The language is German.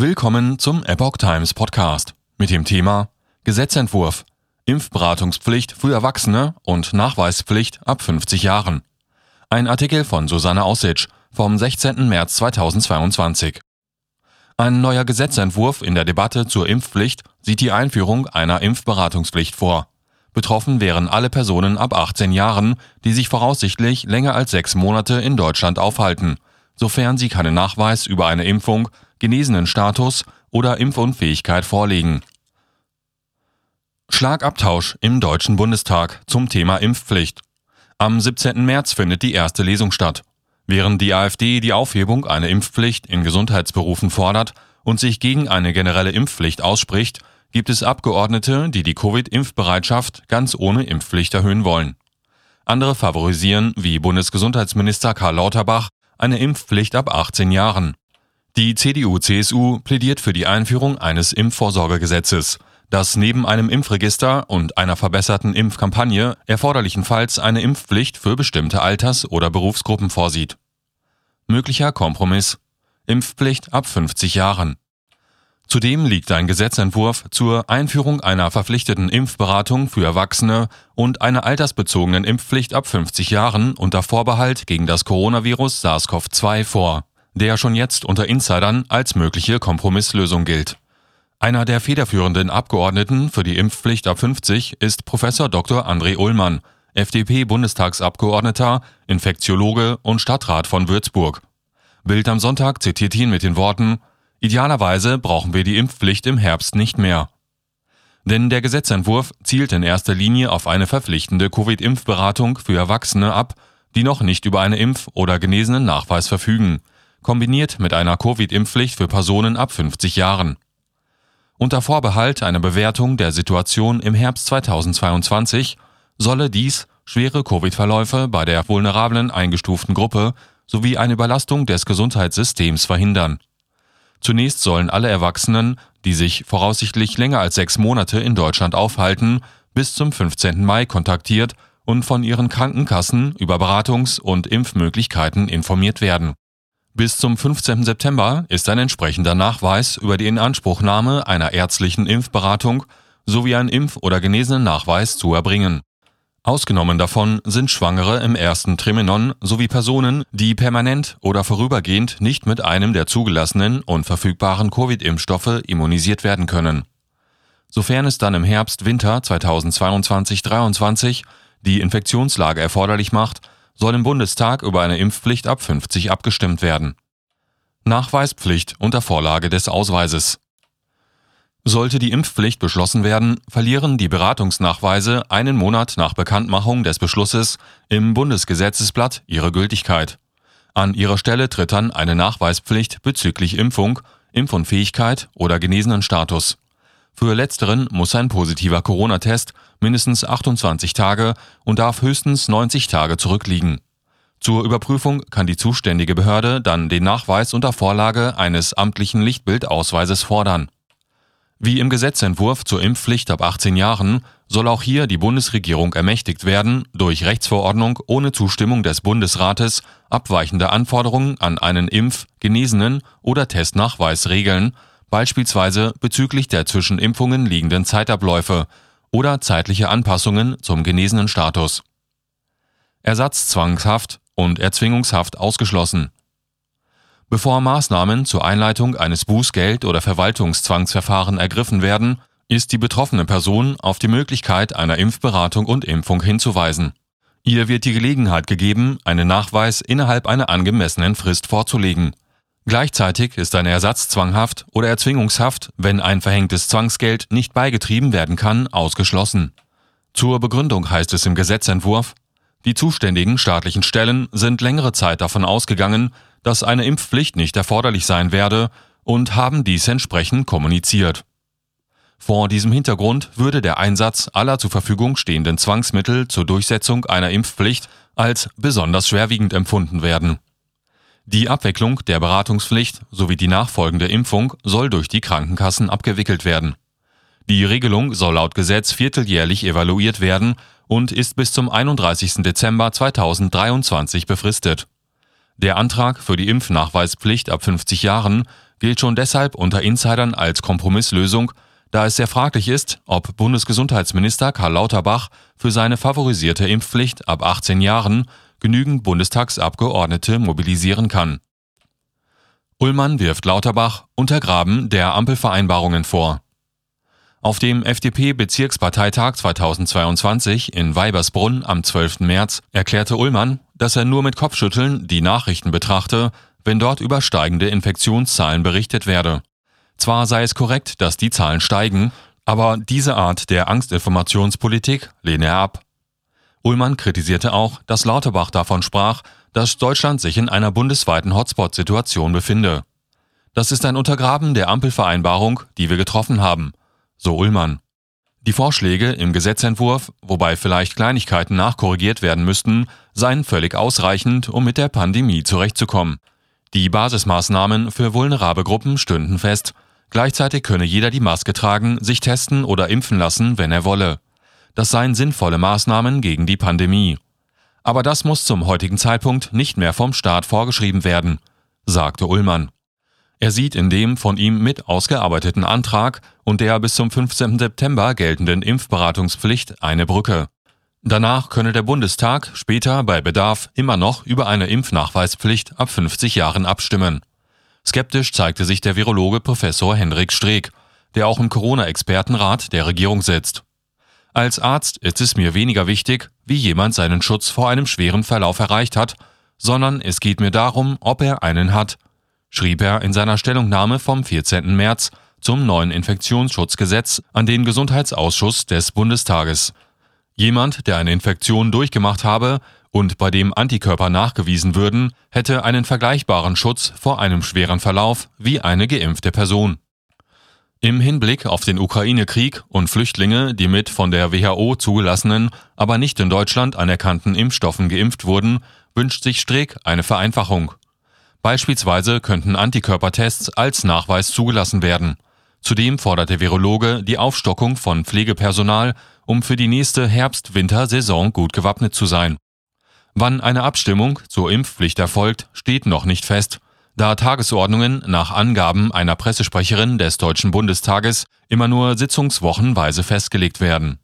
Willkommen zum Epoch Times Podcast mit dem Thema Gesetzentwurf Impfberatungspflicht für Erwachsene und Nachweispflicht ab 50 Jahren. Ein Artikel von Susanne Aussitsch vom 16. März 2022. Ein neuer Gesetzentwurf in der Debatte zur Impfpflicht sieht die Einführung einer Impfberatungspflicht vor. Betroffen wären alle Personen ab 18 Jahren, die sich voraussichtlich länger als sechs Monate in Deutschland aufhalten, sofern sie keinen Nachweis über eine Impfung, genesenen Status oder Impfunfähigkeit vorlegen. Schlagabtausch im Deutschen Bundestag zum Thema Impfpflicht. Am 17. März findet die erste Lesung statt. Während die AfD die Aufhebung einer Impfpflicht in Gesundheitsberufen fordert und sich gegen eine generelle Impfpflicht ausspricht, gibt es Abgeordnete, die die Covid-Impfbereitschaft ganz ohne Impfpflicht erhöhen wollen. Andere favorisieren, wie Bundesgesundheitsminister Karl Lauterbach, eine Impfpflicht ab 18 Jahren. Die CDU-CSU plädiert für die Einführung eines Impfvorsorgegesetzes, das neben einem Impfregister und einer verbesserten Impfkampagne erforderlichenfalls eine Impfpflicht für bestimmte Alters- oder Berufsgruppen vorsieht. Möglicher Kompromiss. Impfpflicht ab 50 Jahren. Zudem liegt ein Gesetzentwurf zur Einführung einer verpflichteten Impfberatung für Erwachsene und einer altersbezogenen Impfpflicht ab 50 Jahren unter Vorbehalt gegen das Coronavirus SARS-CoV-2 vor, der schon jetzt unter Insidern als mögliche Kompromisslösung gilt. Einer der federführenden Abgeordneten für die Impfpflicht ab 50 ist Professor Dr. André Ullmann, FDP-Bundestagsabgeordneter, Infektiologe und Stadtrat von Würzburg. Bild am Sonntag zitiert ihn mit den Worten Idealerweise brauchen wir die Impfpflicht im Herbst nicht mehr. Denn der Gesetzentwurf zielt in erster Linie auf eine verpflichtende Covid-Impfberatung für Erwachsene ab, die noch nicht über eine Impf- oder genesenen Nachweis verfügen, kombiniert mit einer Covid-Impfpflicht für Personen ab 50 Jahren. Unter Vorbehalt einer Bewertung der Situation im Herbst 2022 solle dies schwere Covid-Verläufe bei der vulnerablen eingestuften Gruppe sowie eine Überlastung des Gesundheitssystems verhindern. Zunächst sollen alle Erwachsenen, die sich voraussichtlich länger als sechs Monate in Deutschland aufhalten, bis zum 15. Mai kontaktiert und von ihren Krankenkassen über Beratungs- und Impfmöglichkeiten informiert werden. Bis zum 15. September ist ein entsprechender Nachweis über die Inanspruchnahme einer ärztlichen Impfberatung sowie ein Impf- oder genesenen Nachweis zu erbringen. Ausgenommen davon sind Schwangere im ersten Trimenon sowie Personen, die permanent oder vorübergehend nicht mit einem der zugelassenen und verfügbaren Covid-Impfstoffe immunisiert werden können. Sofern es dann im Herbst-Winter 2022-23 die Infektionslage erforderlich macht, soll im Bundestag über eine Impfpflicht ab 50 abgestimmt werden. Nachweispflicht unter Vorlage des Ausweises. Sollte die Impfpflicht beschlossen werden, verlieren die Beratungsnachweise einen Monat nach Bekanntmachung des Beschlusses im Bundesgesetzesblatt ihre Gültigkeit. An ihrer Stelle tritt dann eine Nachweispflicht bezüglich Impfung, Impfunfähigkeit oder genesenen Status. Für letzteren muss ein positiver Corona-Test mindestens 28 Tage und darf höchstens 90 Tage zurückliegen. Zur Überprüfung kann die zuständige Behörde dann den Nachweis unter Vorlage eines amtlichen Lichtbildausweises fordern. Wie im Gesetzentwurf zur Impfpflicht ab 18 Jahren soll auch hier die Bundesregierung ermächtigt werden, durch Rechtsverordnung ohne Zustimmung des Bundesrates abweichende Anforderungen an einen Impf-, Genesenen oder Testnachweis regeln, beispielsweise bezüglich der zwischen Impfungen liegenden Zeitabläufe oder zeitliche Anpassungen zum genesenen Status. Ersatzzwangshaft und Erzwingungshaft ausgeschlossen. Bevor Maßnahmen zur Einleitung eines Bußgeld- oder Verwaltungszwangsverfahren ergriffen werden, ist die betroffene Person auf die Möglichkeit einer Impfberatung und Impfung hinzuweisen. Ihr wird die Gelegenheit gegeben, einen Nachweis innerhalb einer angemessenen Frist vorzulegen. Gleichzeitig ist eine Ersatzzwanghaft oder Erzwingungshaft, wenn ein verhängtes Zwangsgeld nicht beigetrieben werden kann, ausgeschlossen. Zur Begründung heißt es im Gesetzentwurf, die zuständigen staatlichen Stellen sind längere Zeit davon ausgegangen, dass eine Impfpflicht nicht erforderlich sein werde und haben dies entsprechend kommuniziert. Vor diesem Hintergrund würde der Einsatz aller zur Verfügung stehenden Zwangsmittel zur Durchsetzung einer Impfpflicht als besonders schwerwiegend empfunden werden. Die Abwicklung der Beratungspflicht sowie die nachfolgende Impfung soll durch die Krankenkassen abgewickelt werden. Die Regelung soll laut Gesetz vierteljährlich evaluiert werden und ist bis zum 31. Dezember 2023 befristet. Der Antrag für die Impfnachweispflicht ab 50 Jahren gilt schon deshalb unter Insidern als Kompromisslösung, da es sehr fraglich ist, ob Bundesgesundheitsminister Karl Lauterbach für seine favorisierte Impfpflicht ab 18 Jahren genügend Bundestagsabgeordnete mobilisieren kann. Ullmann wirft Lauterbach Untergraben der Ampelvereinbarungen vor. Auf dem FDP-Bezirksparteitag 2022 in Weibersbrunn am 12. März erklärte Ullmann, dass er nur mit Kopfschütteln die Nachrichten betrachte, wenn dort über steigende Infektionszahlen berichtet werde. Zwar sei es korrekt, dass die Zahlen steigen, aber diese Art der Angstinformationspolitik lehne er ab. Ullmann kritisierte auch, dass Lauterbach davon sprach, dass Deutschland sich in einer bundesweiten Hotspot-Situation befinde. Das ist ein Untergraben der Ampelvereinbarung, die wir getroffen haben, so Ullmann. Die Vorschläge im Gesetzentwurf, wobei vielleicht Kleinigkeiten nachkorrigiert werden müssten, seien völlig ausreichend, um mit der Pandemie zurechtzukommen. Die Basismaßnahmen für vulnerable Gruppen stünden fest. Gleichzeitig könne jeder die Maske tragen, sich testen oder impfen lassen, wenn er wolle. Das seien sinnvolle Maßnahmen gegen die Pandemie. Aber das muss zum heutigen Zeitpunkt nicht mehr vom Staat vorgeschrieben werden, sagte Ullmann. Er sieht in dem von ihm mit ausgearbeiteten Antrag und der bis zum 15. September geltenden Impfberatungspflicht eine Brücke. Danach könne der Bundestag später bei Bedarf immer noch über eine Impfnachweispflicht ab 50 Jahren abstimmen. Skeptisch zeigte sich der Virologe Professor Hendrik Streeck, der auch im Corona-Expertenrat der Regierung sitzt. Als Arzt ist es mir weniger wichtig, wie jemand seinen Schutz vor einem schweren Verlauf erreicht hat, sondern es geht mir darum, ob er einen hat schrieb er in seiner Stellungnahme vom 14. März zum neuen Infektionsschutzgesetz an den Gesundheitsausschuss des Bundestages. Jemand, der eine Infektion durchgemacht habe und bei dem Antikörper nachgewiesen würden, hätte einen vergleichbaren Schutz vor einem schweren Verlauf wie eine geimpfte Person. Im Hinblick auf den Ukraine-Krieg und Flüchtlinge, die mit von der WHO zugelassenen, aber nicht in Deutschland anerkannten Impfstoffen geimpft wurden, wünscht sich Streeck eine Vereinfachung. Beispielsweise könnten Antikörpertests als Nachweis zugelassen werden. Zudem fordert der Virologe die Aufstockung von Pflegepersonal, um für die nächste Herbst-Winter-Saison gut gewappnet zu sein. Wann eine Abstimmung zur Impfpflicht erfolgt, steht noch nicht fest, da Tagesordnungen nach Angaben einer Pressesprecherin des Deutschen Bundestages immer nur sitzungswochenweise festgelegt werden